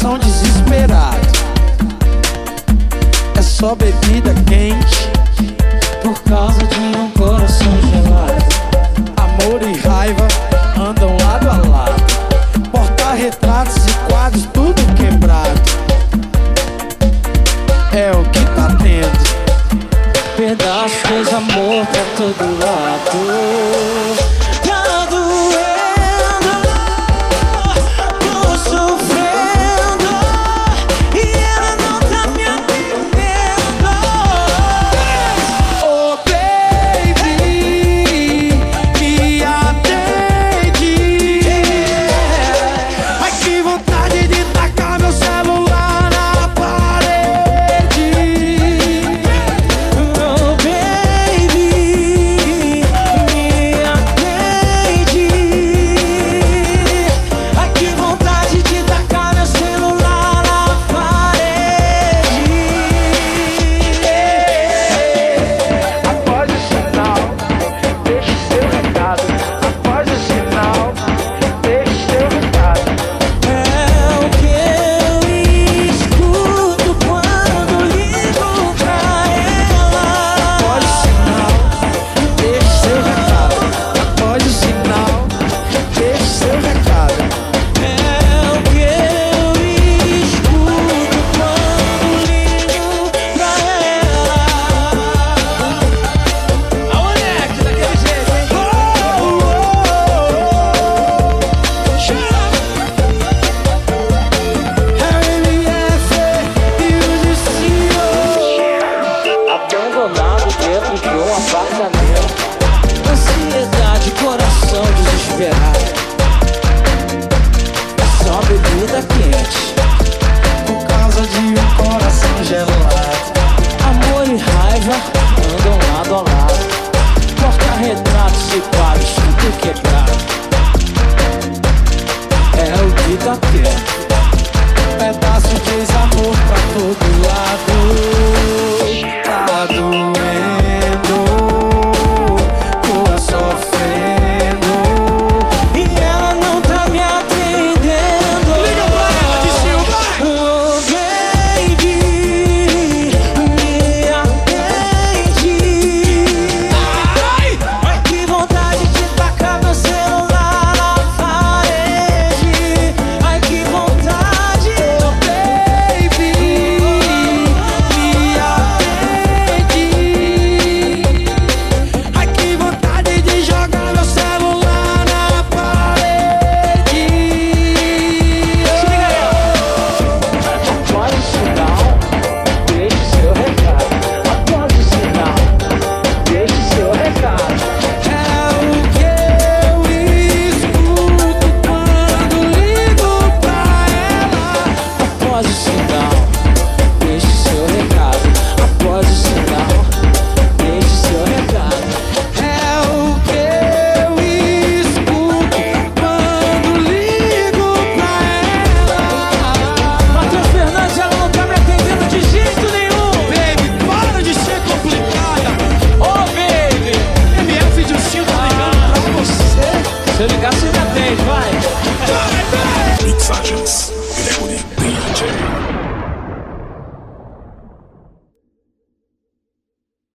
coração desesperado. É só bebida quente por causa de tudo quebrado É o que tá